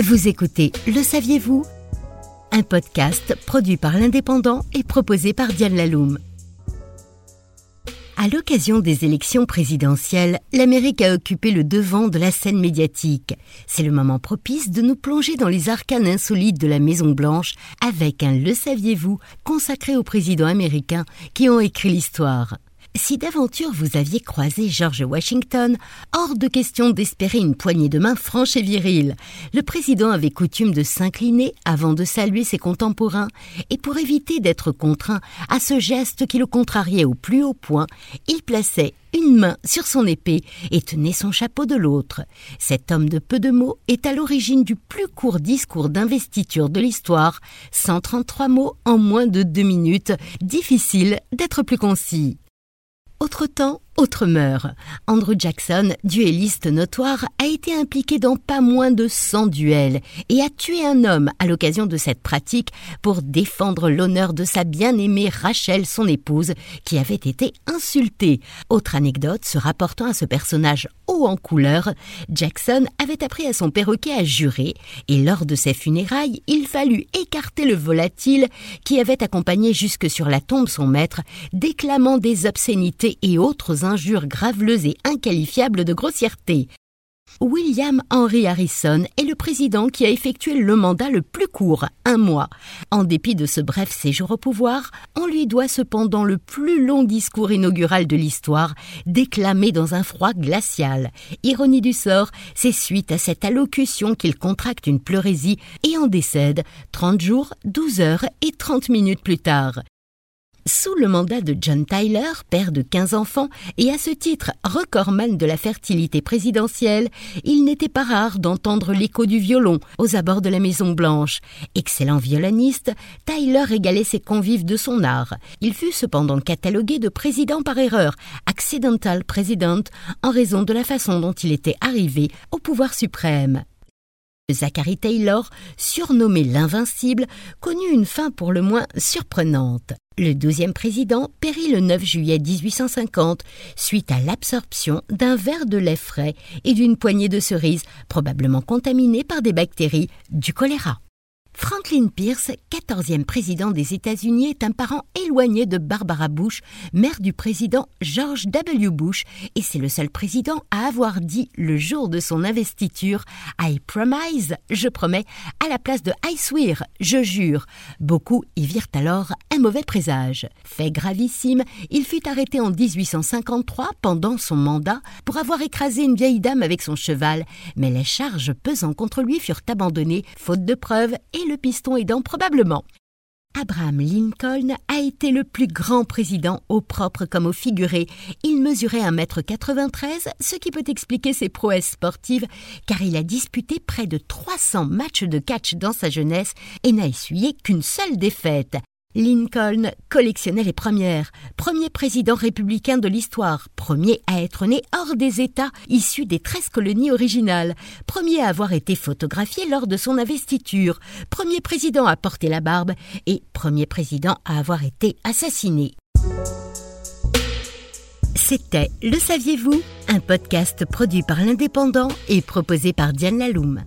Vous écoutez Le saviez-vous? Un podcast produit par l'Indépendant et proposé par Diane Laloum. À l'occasion des élections présidentielles, l'Amérique a occupé le devant de la scène médiatique. C'est le moment propice de nous plonger dans les arcanes insolites de la Maison Blanche avec un Le saviez-vous consacré aux présidents américains qui ont écrit l'histoire. Si d'aventure vous aviez croisé George Washington, hors de question d'espérer une poignée de main franche et virile. Le président avait coutume de s'incliner avant de saluer ses contemporains, et pour éviter d'être contraint à ce geste qui le contrariait au plus haut point, il plaçait une main sur son épée et tenait son chapeau de l'autre. Cet homme de peu de mots est à l'origine du plus court discours d'investiture de l'histoire, 133 mots en moins de deux minutes, difficile d'être plus concis. Autre temps, autre mœurs. Andrew Jackson, duelliste notoire, a été impliqué dans pas moins de 100 duels et a tué un homme à l'occasion de cette pratique pour défendre l'honneur de sa bien-aimée Rachel, son épouse, qui avait été insultée. Autre anecdote se rapportant à ce personnage haut en couleur, Jackson avait appris à son perroquet à jurer et lors de ses funérailles, il fallut écarter le volatile qui avait accompagné jusque sur la tombe son maître, déclamant des obscénités et autres injures graveleuses et inqualifiables de grossièreté. William Henry Harrison est le président qui a effectué le mandat le plus court, un mois. En dépit de ce bref séjour au pouvoir, on lui doit cependant le plus long discours inaugural de l'histoire, déclamé dans un froid glacial. Ironie du sort, c'est suite à cette allocution qu'il contracte une pleurésie et en décède 30 jours, 12 heures et 30 minutes plus tard. Sous le mandat de John Tyler, père de 15 enfants, et à ce titre recordman de la fertilité présidentielle, il n'était pas rare d'entendre l'écho du violon aux abords de la Maison Blanche. Excellent violoniste, Tyler régalait ses convives de son art. Il fut cependant catalogué de président par erreur, accidental president, en raison de la façon dont il était arrivé au pouvoir suprême. Zachary Taylor, surnommé l'Invincible, connut une fin pour le moins surprenante. Le douzième président périt le 9 juillet 1850 suite à l'absorption d'un verre de lait frais et d'une poignée de cerises probablement contaminées par des bactéries du choléra. Franklin Pierce, quatorzième président des États-Unis, est un parent éloigné de Barbara Bush, mère du président George W. Bush, et c'est le seul président à avoir dit le jour de son investiture I promise, je promets, à la place de I swear, je jure. Beaucoup y virent alors un mauvais présage. Fait gravissime, il fut arrêté en 1853 pendant son mandat pour avoir écrasé une vieille dame avec son cheval, mais les charges pesant contre lui furent abandonnées faute de preuves et le piston aidant probablement. Abraham Lincoln a été le plus grand président au propre comme au figuré. Il mesurait 1m93, ce qui peut expliquer ses prouesses sportives, car il a disputé près de 300 matchs de catch dans sa jeunesse et n'a essuyé qu'une seule défaite. Lincoln collectionnait les premières, premier président républicain de l'histoire, premier à être né hors des États issus des treize colonies originales, premier à avoir été photographié lors de son investiture, premier président à porter la barbe et premier président à avoir été assassiné. C'était Le Saviez-vous? Un podcast produit par l'Indépendant et proposé par Diane Laloum.